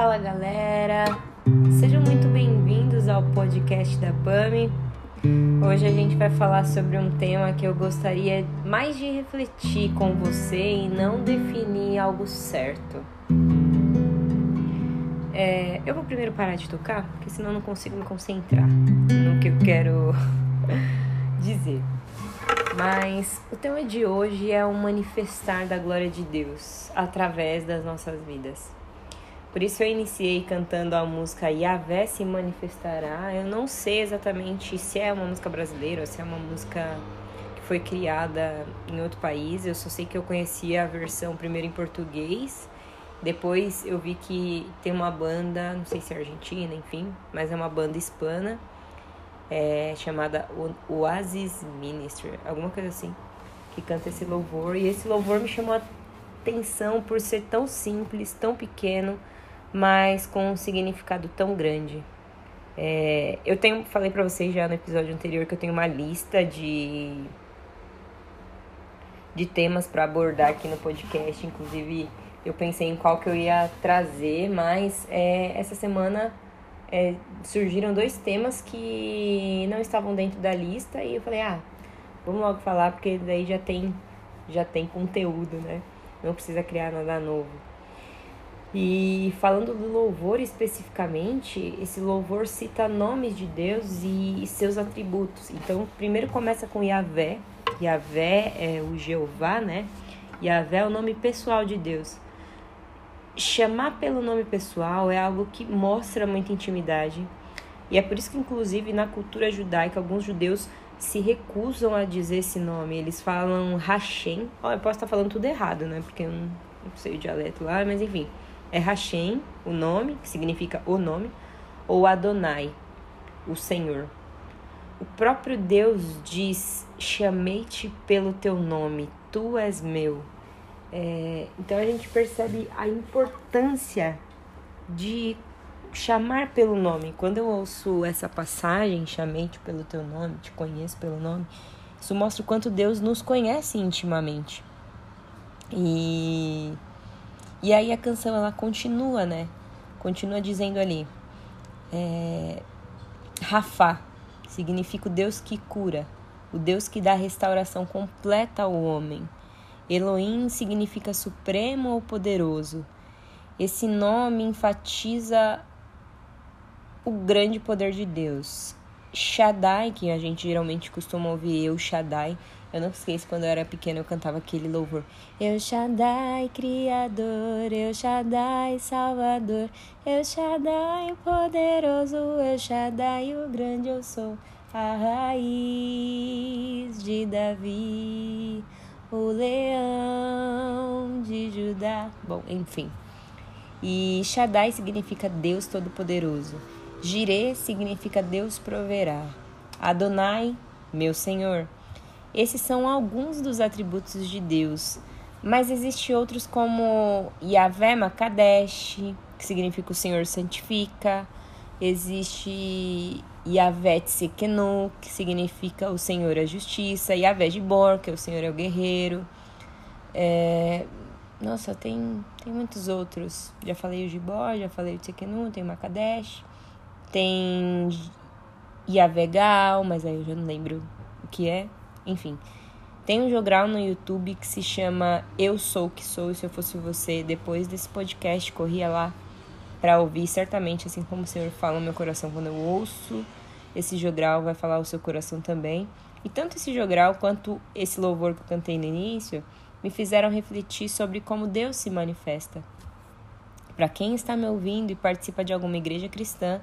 Fala galera, sejam muito bem-vindos ao podcast da PAMI. Hoje a gente vai falar sobre um tema que eu gostaria mais de refletir com você e não definir algo certo. É, eu vou primeiro parar de tocar, porque senão eu não consigo me concentrar no que eu quero dizer. Mas o tema de hoje é o manifestar da glória de Deus através das nossas vidas. Por isso eu iniciei cantando a música Yahvé se manifestará. Eu não sei exatamente se é uma música brasileira ou se é uma música que foi criada em outro país. Eu só sei que eu conhecia a versão primeiro em português. Depois eu vi que tem uma banda, não sei se é argentina, enfim, mas é uma banda hispana é, chamada Oasis Ministry, alguma coisa assim, que canta esse louvor. E esse louvor me chamou a atenção por ser tão simples, tão pequeno, mas com um significado tão grande. É, eu tenho, falei para vocês já no episódio anterior que eu tenho uma lista de de temas para abordar aqui no podcast. Inclusive, eu pensei em qual que eu ia trazer, mas é, essa semana é, surgiram dois temas que não estavam dentro da lista e eu falei, ah, vamos logo falar porque daí já tem já tem conteúdo, né? Não precisa criar nada novo. E falando do louvor especificamente, esse louvor cita nomes de Deus e seus atributos. Então, primeiro começa com Yahvé. Yahvé é o Jeová, né? Yahvé é o nome pessoal de Deus. Chamar pelo nome pessoal é algo que mostra muita intimidade. E é por isso que, inclusive, na cultura judaica, alguns judeus se recusam a dizer esse nome. Eles falam Hashem. Oh, eu posso estar falando tudo errado, né? Porque eu não, não sei o dialeto lá, mas enfim é Hashem, o nome, que significa o nome, ou Adonai, o Senhor. O próprio Deus diz: Chamei-te pelo teu nome, tu és meu. É, então a gente percebe a importância de chamar pelo nome. Quando eu ouço essa passagem, chamei-te pelo teu nome, te conheço pelo nome, isso mostra o quanto Deus nos conhece intimamente. E e aí a canção ela continua, né? Continua dizendo ali, é, Rafá significa o Deus que cura, o Deus que dá restauração completa ao homem. Elohim significa supremo ou poderoso. Esse nome enfatiza o grande poder de Deus. Shaddai, que a gente geralmente costuma ouvir eu, Shaddai, eu não esqueço quando eu era pequena eu cantava aquele louvor. Eu Shaddai, Criador, Eu Shaddai, Salvador, Eu Shaddai, poderoso, Eu Shaddai, o grande eu sou, a raiz de Davi, o leão de Judá. Bom, enfim. E Shaddai significa Deus Todo-Poderoso. Jireh significa Deus proverá. Adonai, meu Senhor. Esses são alguns dos atributos de Deus, mas existem outros como Yahvé Makadesh, que significa o Senhor santifica. Existe Yahvé Tsekenu, que significa o Senhor é justiça. Yahvé Gibor, que é o Senhor é o guerreiro. É... Nossa, tem, tem muitos outros. Já falei o Gibor, já falei o Tsekenu, tem o Makadesh. Tem Yahvé Gal, mas aí eu já não lembro o que é. Enfim, Tem um jogral no YouTube que se chama Eu Sou o Que Sou, e se eu fosse você, depois desse podcast, corria lá para ouvir, certamente, assim como o Senhor fala no meu coração quando eu ouço esse jogral, vai falar o seu coração também. E tanto esse jogral quanto esse louvor que eu cantei no início me fizeram refletir sobre como Deus se manifesta. Para quem está me ouvindo e participa de alguma igreja cristã,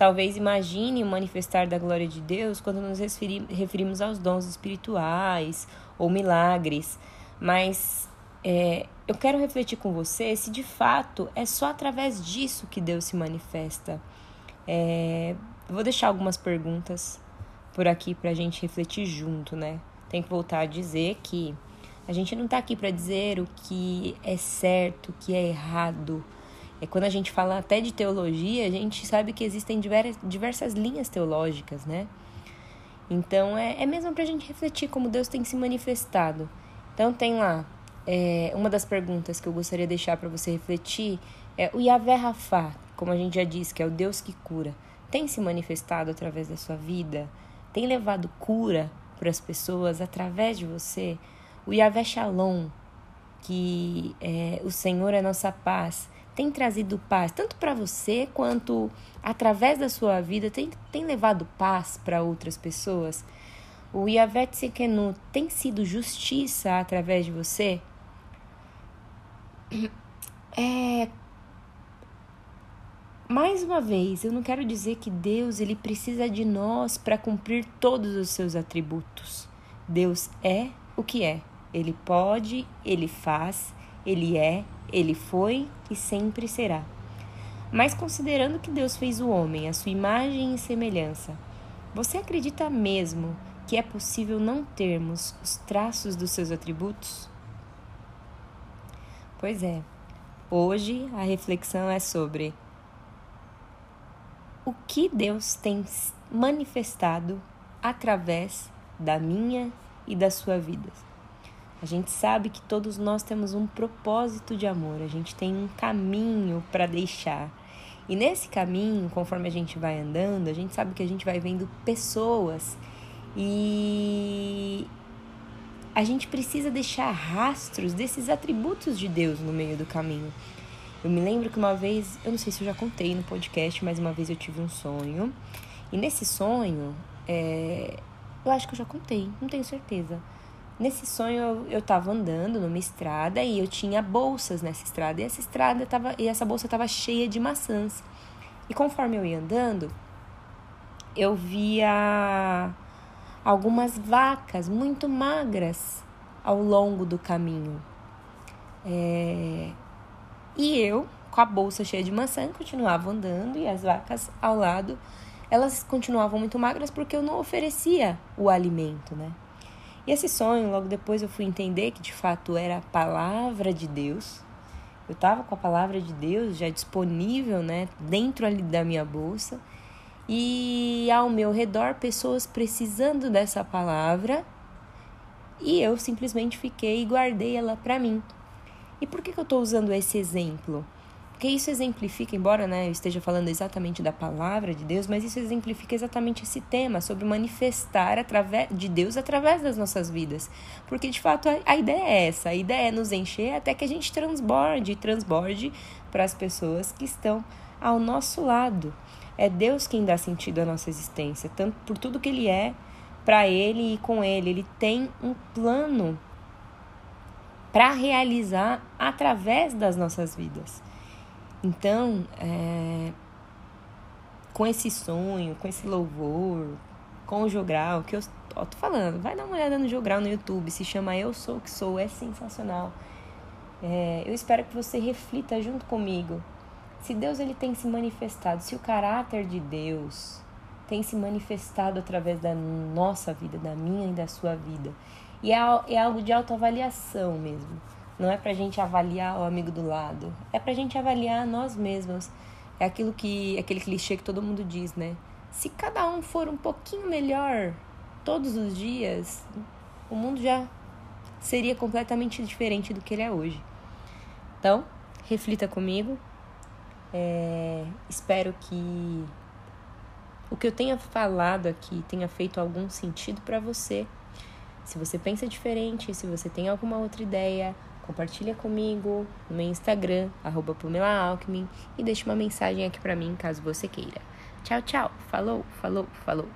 talvez imagine o manifestar da glória de Deus quando nos referimos aos dons espirituais ou milagres, mas é, eu quero refletir com você se de fato é só através disso que Deus se manifesta. É, vou deixar algumas perguntas por aqui para a gente refletir junto, né? Tem que voltar a dizer que a gente não está aqui para dizer o que é certo, o que é errado. É quando a gente fala até de teologia, a gente sabe que existem diversas linhas teológicas, né? Então é, é mesmo para a gente refletir como Deus tem se manifestado. Então tem lá é, uma das perguntas que eu gostaria de deixar para você refletir é o Yahvé Rafá, como a gente já disse, que é o Deus que cura, tem se manifestado através da sua vida? tem levado cura para as pessoas através de você, o Yahvé Shalom, que é, o Senhor é nossa paz, tem trazido paz, tanto para você quanto através da sua vida, tem, tem levado paz para outras pessoas. O Yahvé Tsekenu tem sido justiça através de você? É, mais uma vez, eu não quero dizer que Deus ele precisa de nós para cumprir todos os seus atributos. Deus é o que é. Ele pode, ele faz, ele é, ele foi e sempre será. Mas considerando que Deus fez o homem à sua imagem e semelhança, você acredita mesmo que é possível não termos os traços dos seus atributos? Pois é. Hoje a reflexão é sobre o que Deus tem manifestado através da minha e da sua vida. A gente sabe que todos nós temos um propósito de amor, a gente tem um caminho para deixar. E nesse caminho, conforme a gente vai andando, a gente sabe que a gente vai vendo pessoas e a gente precisa deixar rastros desses atributos de Deus no meio do caminho. Eu me lembro que uma vez, eu não sei se eu já contei no podcast, mas uma vez eu tive um sonho. E nesse sonho, é, eu acho que eu já contei, não tenho certeza. Nesse sonho eu, eu tava andando numa estrada e eu tinha bolsas nessa estrada. E essa estrada tava, e essa bolsa tava cheia de maçãs. E conforme eu ia andando, eu via algumas vacas muito magras ao longo do caminho. É, e eu, com a bolsa cheia de maçã, continuava andando e as vacas ao lado, elas continuavam muito magras porque eu não oferecia o alimento, né? E esse sonho, logo depois eu fui entender que de fato era a palavra de Deus. Eu estava com a palavra de Deus já disponível, né, dentro ali da minha bolsa. E ao meu redor pessoas precisando dessa palavra. E eu simplesmente fiquei e guardei ela para mim. E por que, que eu estou usando esse exemplo? Porque isso exemplifica, embora né, eu esteja falando exatamente da palavra de Deus, mas isso exemplifica exatamente esse tema sobre manifestar através de Deus através das nossas vidas. Porque de fato a, a ideia é essa, a ideia é nos encher até que a gente transborde, transborde para as pessoas que estão ao nosso lado. É Deus quem dá sentido à nossa existência, tanto por tudo que Ele é, para Ele e com Ele. Ele tem um plano para realizar através das nossas vidas. Então, é, com esse sonho, com esse louvor, com o jogral, que eu ó, tô falando, vai dar uma olhada no jogral no YouTube, se chama Eu Sou o Que Sou, é sensacional. É, eu espero que você reflita junto comigo. Se Deus ele tem se manifestado, se o caráter de Deus tem se manifestado através da nossa vida, da minha e da sua vida, e é, é algo de autoavaliação mesmo. Não é pra gente avaliar o amigo do lado. É pra gente avaliar nós mesmos. É aquilo que. aquele clichê que todo mundo diz, né? Se cada um for um pouquinho melhor todos os dias, o mundo já seria completamente diferente do que ele é hoje. Então, reflita comigo. É, espero que o que eu tenha falado aqui tenha feito algum sentido para você Se você pensa diferente, se você tem alguma outra ideia, compartilha comigo no meu Instagram, arroba e deixe uma mensagem aqui para mim caso você queira. Tchau, tchau. Falou, falou, falou.